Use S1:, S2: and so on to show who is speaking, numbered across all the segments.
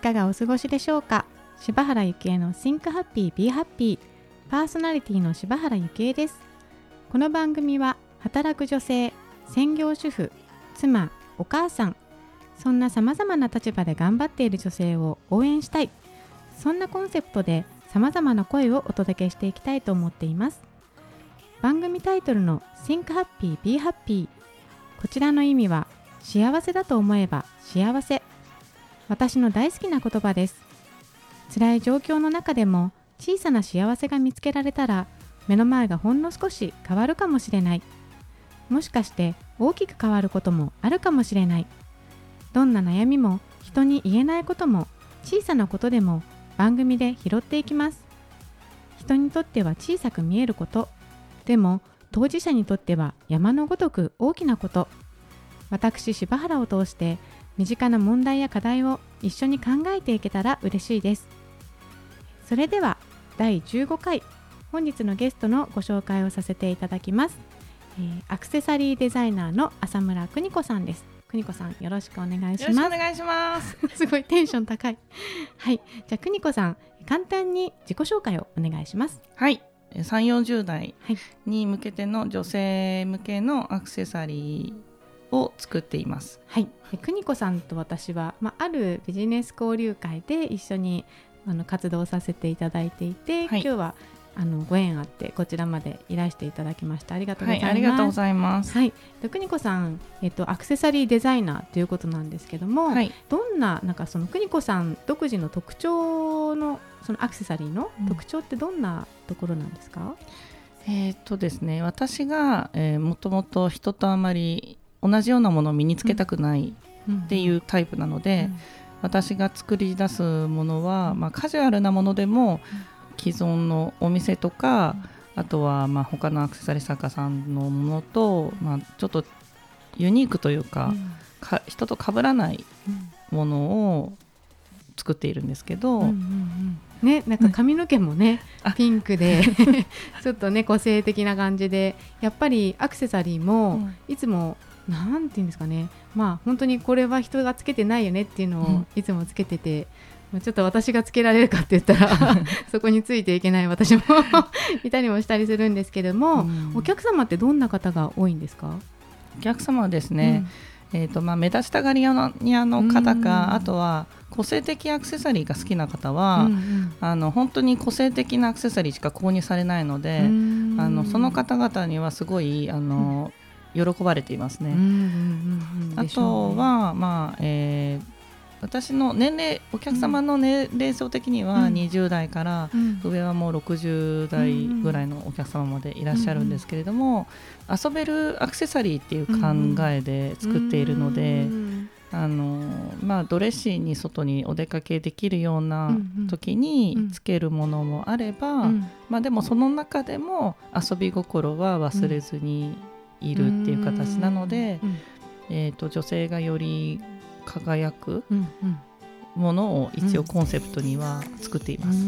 S1: いかがお過ごしでしょうか？柴原幸恵の Think Happy Be Happy パーソナリティの柴原幸恵です。この番組は働く女性専業主婦妻お母さんそんなさまざまな立場で頑張っている女性を応援したい。そんなコンセプトでさまざまな声をお届けしていきたいと思っています。番組タイトルの Think Happy Be Happy こちらの意味は幸せだと思えば幸せ。私の大好きな言葉です。辛い状況の中でも小さな幸せが見つけられたら目の前がほんの少し変わるかもしれない。もしかして大きく変わることもあるかもしれない。どんな悩みも人に言えないことも小さなことでも番組で拾っていきます。人にとっては小さく見えること。でも当事者にとっては山のごとく大きなこと。私柴原を通して身近な問題や課題を一緒に考えていけたら嬉しいです。それでは第15回本日のゲストのご紹介をさせていただきます、えー、アクセサリーデザイナーの浅村邦子さんです。邦子さんよろしくお願いします。
S2: お願いします。
S1: すごいテンション高い。はい。じゃあ邦子さん簡単に自己紹介をお願いします。
S2: はい。3 4 0代に向けての女性向けのアクセサリーを作っています。
S1: はい、邦子さんと私は、まあ、あるビジネス交流会で一緒にあの活動させていただいていて、はい、今日はあのご縁あってこちらまでいらしていただきました。ありがとうございます、はい、
S2: ありがとうございます。
S1: はい。邦子さんえっとアクセサリーデザイナーということなんですけども、はい、どんななんかその邦子さん独自の特徴のそのアクセサリーの特徴ってどんなところなんですか、
S2: うん、えー、っとですね私が、えー、もともと人とあまり同じようなものを身につけたくないっていうタイプなので、私が作り出すものは、まあ、カジュアルなものでも既存のお店とか、あとはまあ他のアクセサリー作家さんのものと、まあ、ちょっとユニークというか,、か人と被らないものを作っているんですけど、うんうんう
S1: ん、ね、なんか髪の毛もね、うん、ピンクで ちょっとね個性的な感じでやっぱりアクセサリーもいつもなんていうんですかね。まあ本当にこれは人がつけてないよねっていうのをいつもつけてて、うん、ちょっと私がつけられるかって言ったら そこについていけない私も いたりもしたりするんですけども、うん、お客様ってどんな方が多いんですか？
S2: お客様はですね、うん、えーとまあ、目立ちたがり屋のの方か、あとは個性的アクセサリーが好きな方は、うんうん、あの本当に個性的なアクセサリーしか購入されないので、あのその方々にはすごいあの、喜ばれていますね。あとは、まあえー、私の年齢お客様の年齢層的には20代から上はもう60代ぐらいのお客様までいらっしゃるんですけれども遊べるアクセサリーっていう考えで作っているので。あのまあ、ドレッシーに外にお出かけできるような時につけるものもあれば、まあ、でもその中でも遊び心は忘れずにいるっていう形なので、えーと、女性がより輝くものを一応コンセプトには作っています、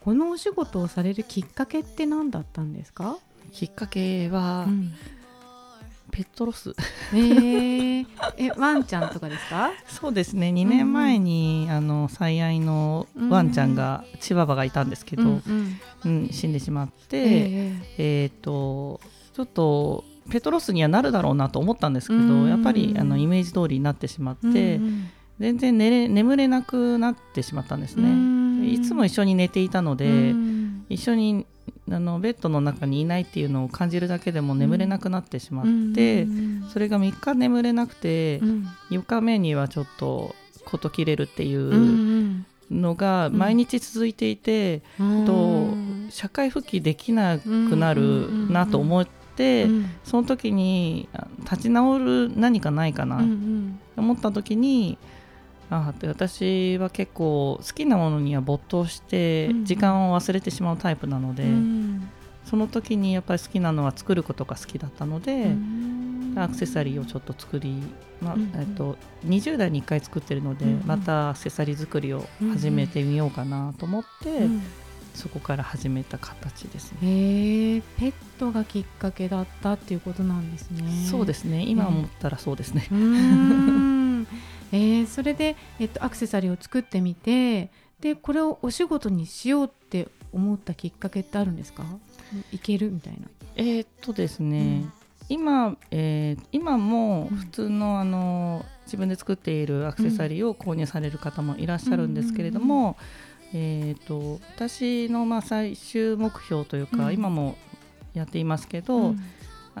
S1: このお仕事をされるきっかけって何だったんですか？
S2: きっかけは、うん、ペットロス。
S1: えー、えワンちゃんとかですか？
S2: そうですね。2年前に、うん、あの最愛のワンちゃんが、うん、チワワがいたんですけど、うん。うん、死んでしまって、えー、えー、とちょっとペトロスにはなるだろうなと思ったんですけど、やっぱりあのイメージ通りになってしまって、全然寝れ眠れなくなってしまったんですね。いつも一緒に寝ていたので、一緒にあのベッドの中にいないっていうのを感じるだけでも眠れなくなってしまって、それが3日眠れなくて、4日目にはちょっと事切れるっていうのが毎日続いていて、と社会復帰できなくなるなと思って。、うん、その時に立ち直る何かないかな。と思った時に、うんうん、あ私は結構好きなものには没頭して時間を忘れてしまうタイプなので、うん、その時にやっぱり好きなのは作ることが好きだったので、うん、アクセサリーをちょっと作り、まあえっと、20代に1回作ってるので、またアクセサリー作りを始めてみようかなと思って。そこから始めた形ですね。
S1: ペットがきっかけだったっていうことなんですね。
S2: そうですね。今思ったらそうですね。
S1: えー、それで、えっと、アクセサリーを作ってみてでこれをお仕事にしようって思ったきっかけってあるんですか？いけるみたいな。
S2: えー、っとですね、うん、今、えー、今も普通のあの自分で作っているアクセサリーを購入される方もいらっしゃるんですけれども、えーと、私のまあ最終目標というか、うん、今もやっていますけど、うん、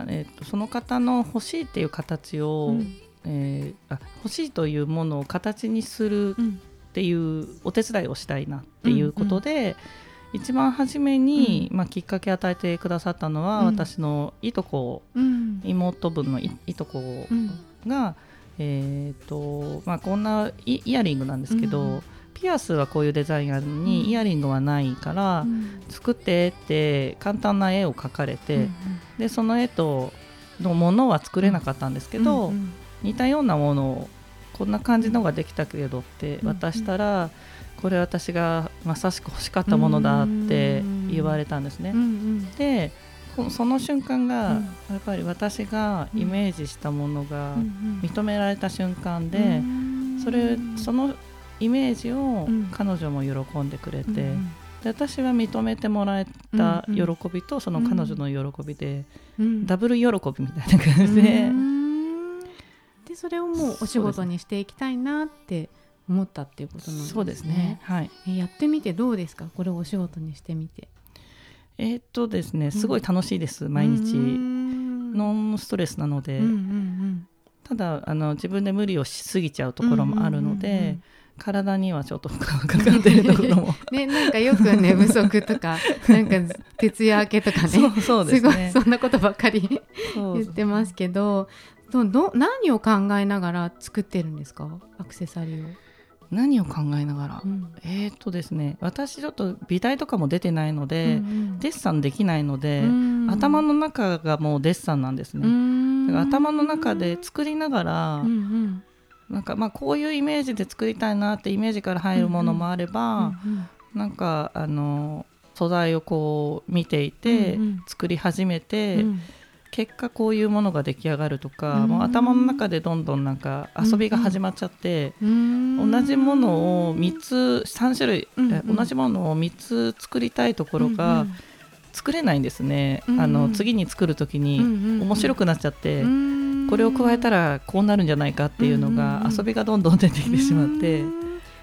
S2: えーと、その方の欲しいっていう形を、うん、えー、あ欲しいというものを形にするっていうお手伝いをしたいなっていうことで、うんうん。一番初めに、まあ、きっかけ与えてくださったのは、私のいとこ、妹分のいとこが、えーとまあ、こんなイヤリングなんですけど、ピアスはこういうデザインあるのに、うん、イヤリングはないから、うん、作ってって簡単な絵を描かれて、でその絵とのものは作れなかったんですけど、似たようなものをこんな感じのができたけどって渡したら、これ私がまさしく欲しかったものだって言われたんですね。でその瞬間が、やっぱり私がイメージしたものが認められた瞬間で、それそのイメージを彼女も喜んでくれて、で私は認めてもらえた喜びとその彼女の喜びで、ダブル喜びみたいな感じで。
S1: でそれをもうお仕事にしていきたいなって思ったっていうことなんですね。そうですね。はい、えやってみてどうですか？これをお仕事にしてみて。
S2: えー、っとですねすごい楽しいです、毎日。ノンストレスなので、うんうんうん、ただあの自分で無理をしすぎちゃうところもあるので、うんうんうんうん体にはちょっと負荷がかかってるところも。
S1: ねなんかよく寝 不足とかなんか 徹夜明けとかね。
S2: そうです、ね、
S1: ごいそんなことばっかり言ってますけどどど何を考えながら作ってるんですか？アクセサリーを。
S2: 何を考えながら、うん、えー、っとですね私ちょっと美大とかも出てないので、うんうん、デッサンできないので、頭の中がもうデッサンなんですね。だから頭の中で作りながら、うんうんなんかまあこういうイメージで作りたいなってイメージから入るものもあれば、なんかあの素材をこう見ていて、作り始めて、結果こういうものが出来上がるとか、もう頭の中でどんどんなんか遊びが始まっちゃって、同じものを3つ3種類、同じものを3つ作りたいところが、作れないんですね、あの次に作る時に面白くなっちゃって。これを加えたらこうなるんじゃないかっていうのが遊びがどんどん出てきてしまって。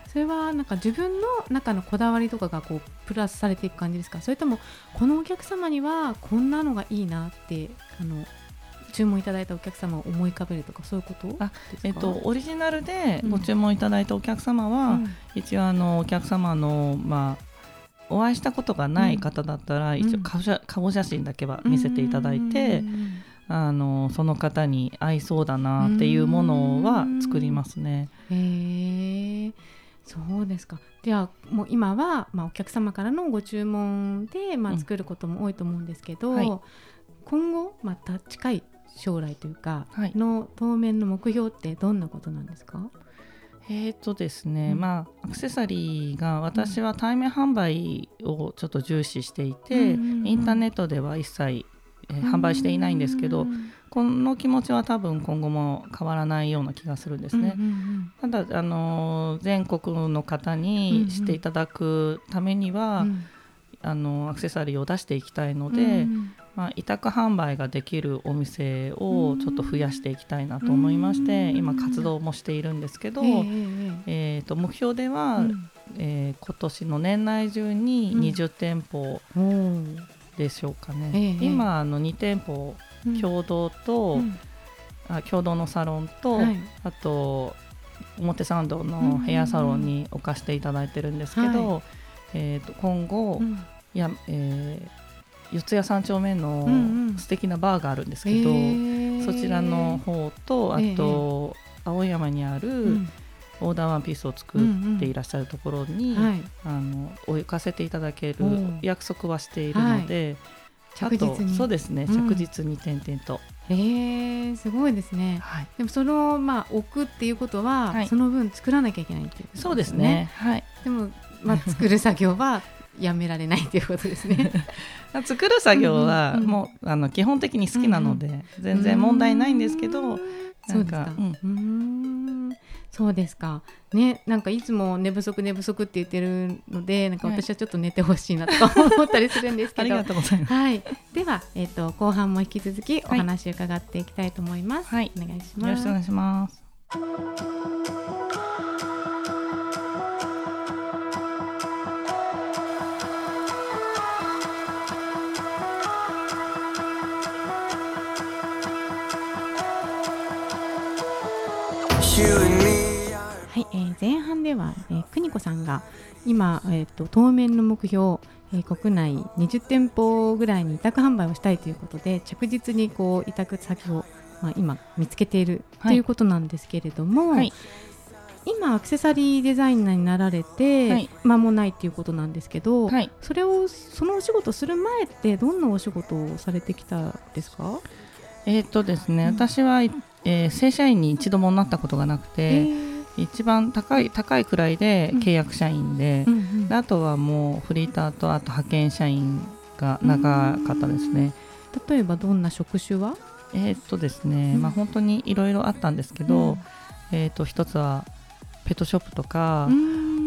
S1: それはなんか自分の中のこだわりとかがこうプラスされていく感じですか？それともこのお客様にはこんなのがいいなってあの注文いただいたお客様を思い浮かべるとかそういうことあ、
S2: えっと、オリジナルでご注文いただいたお客様は、うん、一応あのお客様の、まあ、お会いしたことがない方だったら、うん、一応顔写顔写真だけは見せていただいて、うんあのその方に合いそうだなっていうものは作りますね。
S1: へえそうですか。じゃあもう今は、まあ、お客様からのご注文で、まあ、作ることも多いと思うんですけど、うんはい、今後また近い将来というか、はい、の当面の目標ってどんなことなんですか？
S2: えーとですね、うん、まあアクセサリーが私は対面販売をちょっと重視していて、インターネットでは一切えー、販売していないんですけど、この気持ちは多分今後も変わらないような気がするんですね。ただ、あの全国の方にしていただくためには、うんうん、あのアクセサリーを出していきたいので、うんうん、まあ、委託販売ができるお店をちょっと増やしていきたいなと思いまして、今活動もしているんですけど、えー、と目標では、うん、えー、今年の年内中に20店舗、でしょうかね、ええ、今あの2店舗共同と、うん、あ共同のサロンと、はい、あと表参道のヘアサロンに置かせていただいてるんですけど、はい、えー、と今後、うん、いや、えー、四谷三丁目の素敵なバーがあるんですけど、うんうん、そちらの方とあと、青山にある、うんオーダーワンピースを作っていらっしゃるところに、うんうん。はい、あの置かせていただける約束はしているので、
S1: はい、着実に。
S2: そうですね、着実に点々と。
S1: へえすごいですね、はい、でもそのまあ置くっていうことは、はい、その分作らなきゃいけないっていう、ね、
S2: そうですね。はい。
S1: でもまあ作る作業はやめられないっていうことですね。
S2: 作る作業はもう、あの基本的に好きなので、全然問題ないんですけど、なんかうん
S1: そうですか。ねなんかいつも寝不足寝不足って言ってるのでなんか私はちょっと寝てほしいなとか思ったりするんですけど、あり
S2: がとうございます、
S1: はい、では、えーと、後半も引き続きお話伺っていきたいと思います、
S2: はい、
S1: お願いします。
S2: よろしくお願いします
S1: えー、前半では、えー、邦子さんが今、えーと、当面の目標、えー、国内20店舗ぐらいに委託販売をしたいということで着実にこう委託先を、まあ、今見つけているということなんですけれども、はい、今アクセサリーデザイナーになられて間もないということなんですけど、はい、それをそのお仕事する前ってどんなお仕事をされてきたですか？
S2: えっ、とですね、うん、私はえー、正社員に一度もなったことがなくて、一番高い高いくらいで契約社員でうんうん。で、あとはもうフリーターとあと派遣社員が長かったですね。
S1: 例えばどんな職種は？
S2: えー、っとですね、うん、まあ本当にいろいろあったんですけど、うん、えー、っと一つはペットショップとか、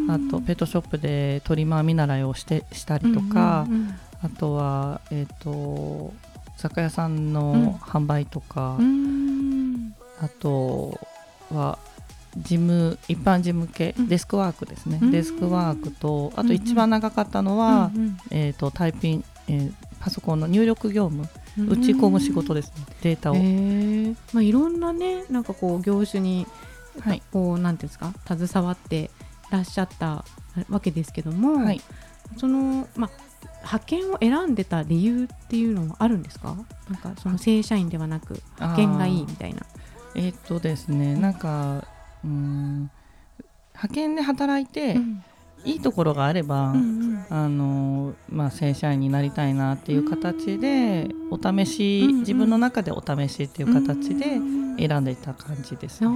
S2: あとペットショップでトリマー見習いをしてしたりとか、うんうんうん、あとはえっと酒屋さんの販売とか、あとは事務一般事務系、デスクワークですね、うん、デスクワークとあと一番長かったのは、うんうん、えーと、タイピン、えー、パソコンの入力業務。打ち込む仕事ですね、データを、え
S1: ー。まあ、いろんなねなんかこう業種に、はい、こうなんていうんですか携わってらっしゃったわけですけども、はい、そのまあ派遣を選んでた理由っていうのはあるんですか？なんかその正社員ではなく派遣がいいみたいな。
S2: えー、っとですねなんかうん。派遣で働いて、うん、いいところがあれば、うんうん、あのまあ、正社員になりたいなっていう形で、お試し、うんうん、自分の中でお試しっていう形で選んでいた感じです、ね、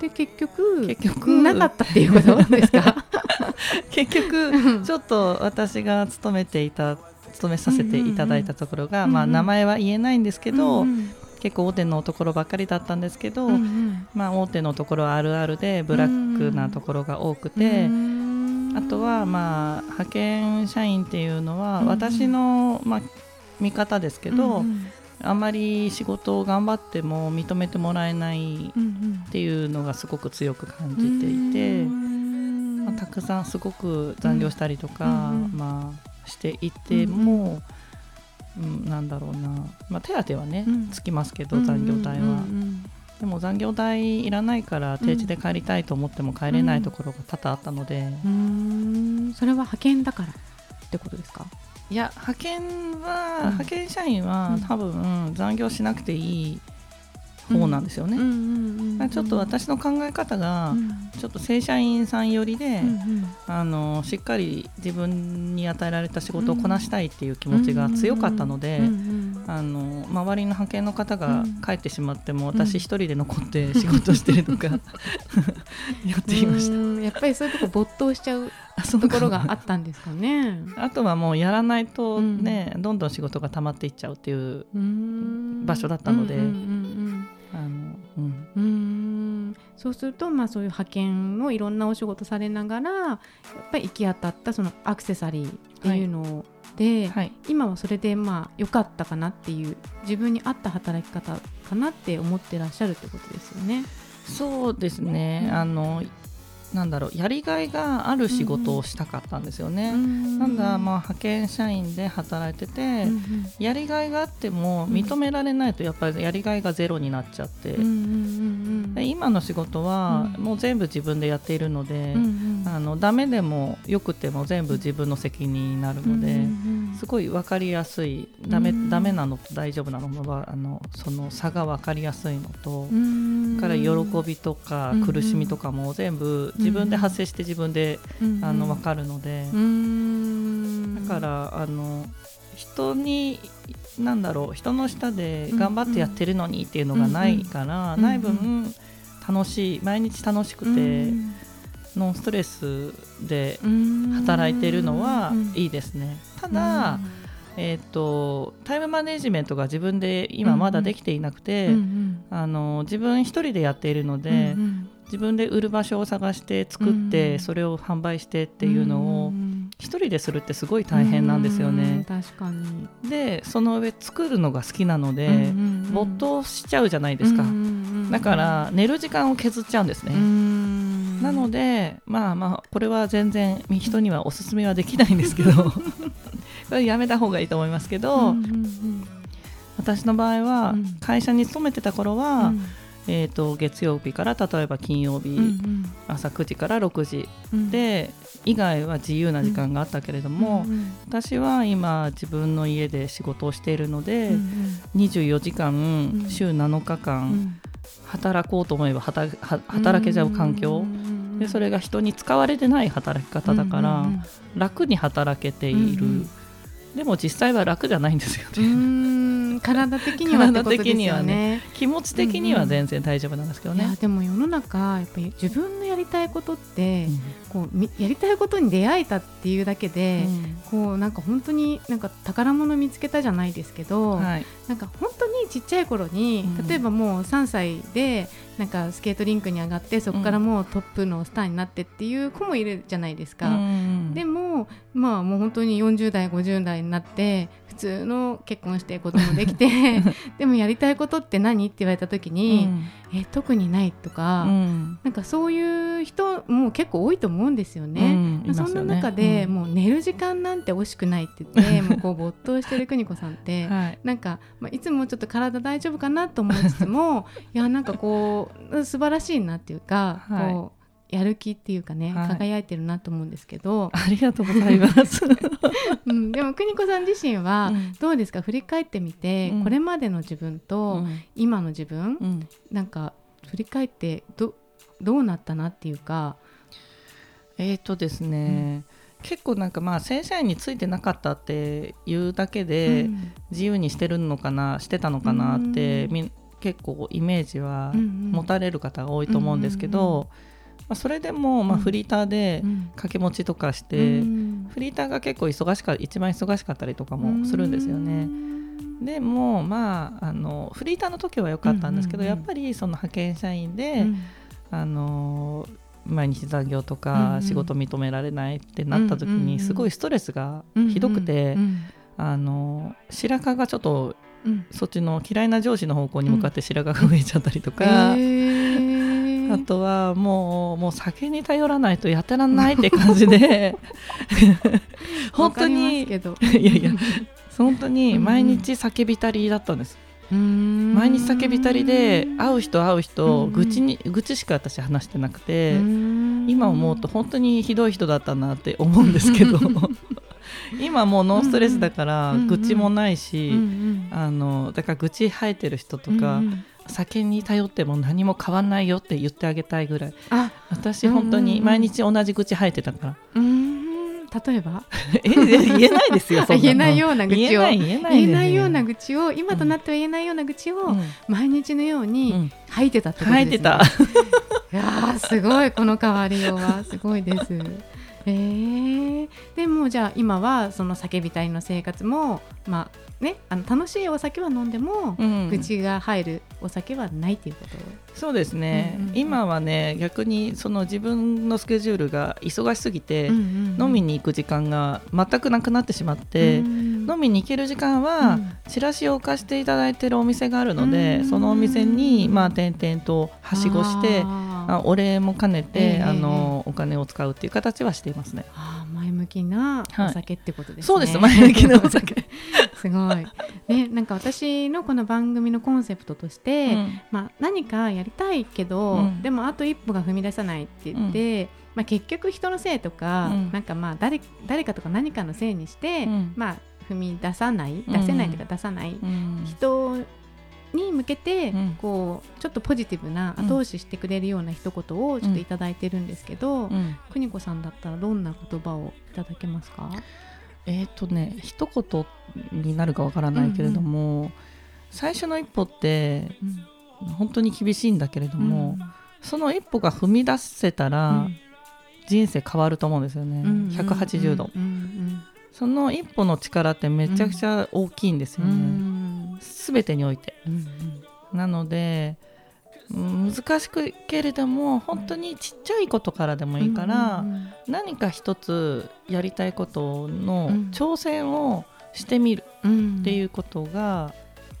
S1: で結局結局なかったっていうことですか？
S2: 結局ちょっと私が勤めていた勤めさせていただいたところが、うんうん、まあ、名前は言えないんですけど、うんうん、結構大手のところばっかりだったんですけど、うんうん、まあ、大手のところはあるあるでブラックなところが多くて、うん、あとは、まあ、派遣社員っていうのは私の、まあ、見方ですけど、うんうん。あんまり仕事を頑張っても認めてもらえないっていうのがすごく強く感じていて、まあ、たくさんすごく残業したりとか、まあ、していても、うん、なんだろうな、まあ、手当はね、つきますけど残業代は。でも残業代いらないから定時で帰りたいと思っても帰れないところが多々あったので、う
S1: ん、それは派遣だからってことですか？
S2: いや派遣は、うん、派遣社員は多分残業しなくていい方なんですよね。ちょっと私の考え方がちょっと正社員さん寄りで、あのしっかり自分に与えられた仕事をこなしたいっていう気持ちが強かったので、あの周りの派遣の方が帰ってしまっても、私一人で残って仕事してるとか やっていました。
S1: やっぱりそういうとこ没頭しちゃうところがあったんですかね。
S2: あとはもうやらないとね、どんどん仕事が溜まっていっちゃうっていう場所だったので。
S1: あのうん。うんそうすると、まあ、そういう派遣のいろんなお仕事されながらやっぱり行き当たったそのアクセサリーっていうので、はい、今はそれでまあ良かったかなっていう自分に合った働き方かなって思ってらっしゃるってことですよね。
S2: そうですね、あのなんだろうやりがいがある仕事をしたかったんですよね。うん、なんだ、まあ、派遣社員で働いてて、うん、やりがいがあっても認められないとやっぱりやりがいがゼロになっちゃって、うん、今の仕事はもう全部自分でやっているので、あのダメでもよくても全部自分の責任になるので、すごい分かりやすいダメ,、ダメなのと大丈夫なのはあのその差が分かりやすいのと、から喜びとか苦しみとかも全部自分で発生して自分で、あの分かるので、だからあの人になんだろう人の下で頑張ってやってるのにっていうのがないから、ない分楽しい毎日楽しくて。ノンストレスで働いてるのはいいですね。ただ、えーと、タイムマネジメントが自分で今まだできていなくて、うんうん、あの自分一人でやっているので、うんうん、自分で売る場所を探して作ってそれを販売してっていうのを一人でするってすごい大変なんですよね。
S1: 確かに。
S2: でその上作るのが好きなので没頭しちゃうじゃないですか。だから寝る時間を削っちゃうんですね。なのでまあまあこれは全然人にはおすすめはできないんですけど これやめた方がいいと思いますけど、私の場合は会社に勤めてた頃は、うんえーと、月曜日から例えば金曜日、うんうん、朝9時から6時、うん、で以外は自由な時間があったけれども、うんうん、私は今自分の家で仕事をしているので、うんうん、24時間、週7日間、働こうと思えば働けちゃう環境、でそれが人に使われてない働き方だから、楽に働けている。でも実際は楽じゃないんですよ
S1: ね。体的にはってことですよね、ね、
S2: 気持ち的には全然大丈夫なんですけどね。
S1: うんうん、でも世の中やっぱり自分のやりたいことって、うん、こうやりたいことに出会えたっていうだけで、うん、こうなんか本当になんか宝物見つけたじゃないですけど、はい、なんか本当にちっちゃい頃に、例えばもう3歳でなんかスケートリンクに上がってそこからもうトップのスターになってっていう子もいるじゃないですか。でもまあもう本当に40代50代になって普通の結婚して子供できて でもやりたいことって何？って言われた時に、うん、え特にないとか、うん、なんかそういう人も結構多いと思うんですよね。うん、そんな中で、もう寝る時間なんて惜しくないって言って もうこう没頭してる邦子さんって、はい、なんか、まあ、いつもちょっと体大丈夫かなと思いつつも いやなんかこう素晴らしいなっていうか、はい、こうやる気っていうかね、はい、輝いてるなと思うんですけど。
S2: ありがとうございます、
S1: うん、でも邦子さん自身はどうですか、うん、振り返ってみて、うん、これまでの自分と今の自分、うん、なんか振り返ってどどうなったなっていうか
S2: えっ、ー、とですね、結構なんかまあ正社員についてなかったっていうだけで自由にしてるのかなしてたのかなって、結構イメージは持たれる方が多いと思うんですけど、まあ、それでもまあフリーターで掛け持ちとかして、フリーターが結構忙しか一番忙しかったりとかもするんですよね。でもまああのフリーターの時は良かったんですけど、やっぱりその派遣社員で、あの毎日残業とか仕事認められないってなった時にすごいストレスがひどくて、あの白髪がちょっと、そっちの嫌いな上司の方向に向かって白髪が増えちゃったりとか。あとはもうもう酒に頼らないとやってらんないって感じで 本当にいやいや本当に毎日酒浸りだったんです。毎日酒浸りで会う人会う人愚痴に愚痴しか私話してなくて今思うと本当にひどい人だったなって思うんですけど。今もうノンストレスだから愚痴もないしあのだから愚痴生えてる人とか酒に頼っても何も変わんないよって言ってあげたいぐらい。私本当に毎日同じ愚痴吐いてたから。
S1: 例えば？
S2: え言えないですよ
S1: 言えないような愚痴を。言えないよ。うな愚痴を今となっては言えないような愚痴を毎日のように吐いてたってことですね、うん、吐いてた。いやすごいこの変わりようは。すごいですえー、でもじゃあ今はその叫びたいの生活もまあね、あの楽しいお酒は飲んでも、うん、口が入るお酒はないということ？
S2: そうですね、うんうんうん、今はね逆にその自分のスケジュールが忙しすぎて、うんうんうん、飲みに行く時間が全くなくなってしまって、うんうん、飲みに行ける時間は、チラシを貸していただいているお店があるので、うん、そのお店に、まあ、点々とはしごしてあお礼も兼ねて、えー、あのお金を使うっていう形はしていますね。
S1: 前向きなお酒ってことですね。はい、
S2: そうです前向きなお酒。
S1: すごい。ね、なんか私のこの番組のコンセプトとして、うん、まあ、何かやりたいけど、うん、でもあと一歩が踏み出さないって言って、うん、まあ、結局人のせいとか、なんかまあ誰誰かとか何かのせいにして、まあ、踏み出さない出せないというか出さない、人に向けて、こうちょっとポジティブな後押ししてくれるような一言をちょっと頂いてるんですけど、邦子さんだったらどんな言葉をいただけますか？
S2: えっ、ー、とね一言になるかわからないけれども、うんうん、最初の一歩って、うん、本当に厳しいんだけれども、うん、その一歩が踏み出せたら、うん、人生変わると思うんですよね、うんうん、180度、その一歩の力ってめちゃくちゃ大きいんですよね、すべてにおいて、うんうん、なので難しくけれども本当にちっちゃいことからでもいいから、何か一つやりたいことの挑戦をしてみるっていうことが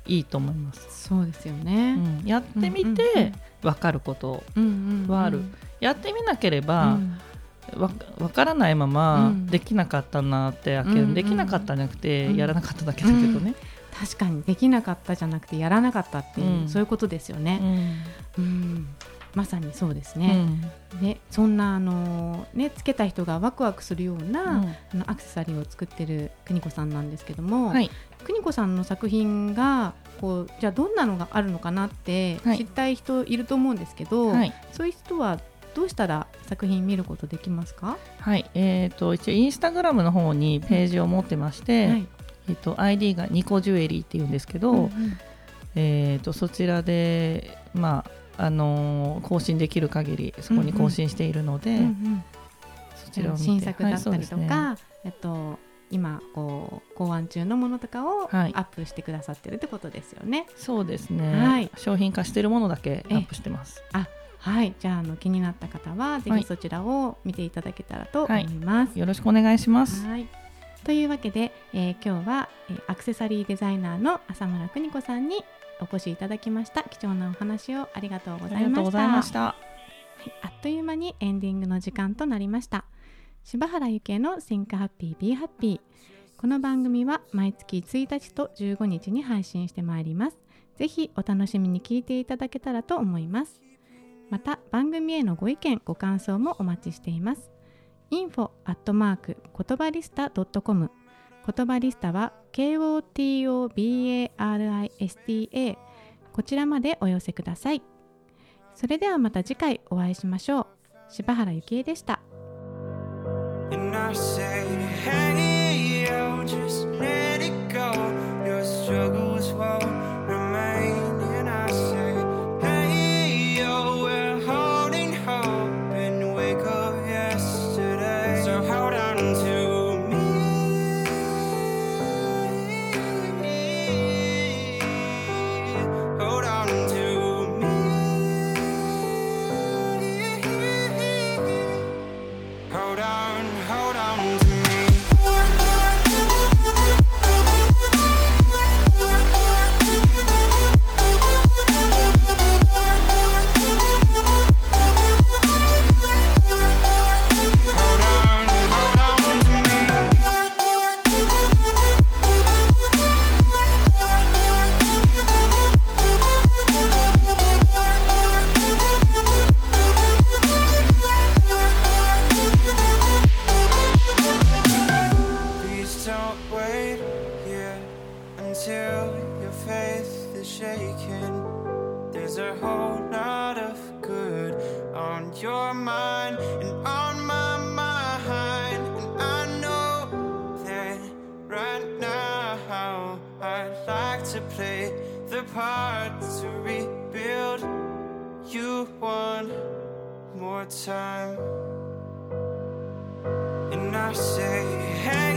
S2: いいと思います。
S1: そうですよね、
S2: うん、やってみて分かることはある。やってみなければ、わ分からないままできなかったなって、うん、できなかったんじゃなくて、やらなかっただけだけどね、
S1: 確かにできなかったじゃなくてやらなかったっていう、うん、そういうことですよね。うん、うん。まさにそうですね。うん、でそんなあのねつけた人がワクワクするような、うん、あのアクセサリーを作ってる邦子さんなんですけども、はい、邦子さんの作品がこうじゃあどんなのがあるのかなって知りたい人いると思うんですけど、はい、そういう人はどうしたら作品見ることできますか？
S2: はい、えっ、ー、と一応インスタグラムの方にページを持ってまして、はい、えっと、ID がニコジュエリーっていうんですけど、うんうん、えーと、そちらで、まああのー、更新できる限りそこに更新しているので、うんうん、
S1: そちらを新作だったりとか、はいね、えっと、今こう考案中のものとかをアップしてくださってるってことですよね。
S2: そうですね、はい、商品化しているものだけアップしてます。
S1: あはい。じゃああの気になった方はぜひそちらを見ていただけたらと思います。は
S2: い、よろしくお願いします。はい
S1: というわけで、えー、今日は、えー、アクセサリーデザイナーの浅村邦子さんにお越しいただきました。貴重なお話をありがとうございました。はい、あっという間にエンディングの時間となりました。柴原由紀恵の Think Happy Be Happy この番組は毎月1日と15日に配信してまいります。ぜひお楽しみに聞いていただけたらと思います。また番組へのご意見ご感想もお待ちしています info アットマーク言葉リスタ .com 言葉リスタは KOTOBARISTA こちらまでお寄せください。それではまた次回お会いしましょう。柴原幸恵でした。out.
S3: to play the part to rebuild. You one more time. And I say, hey.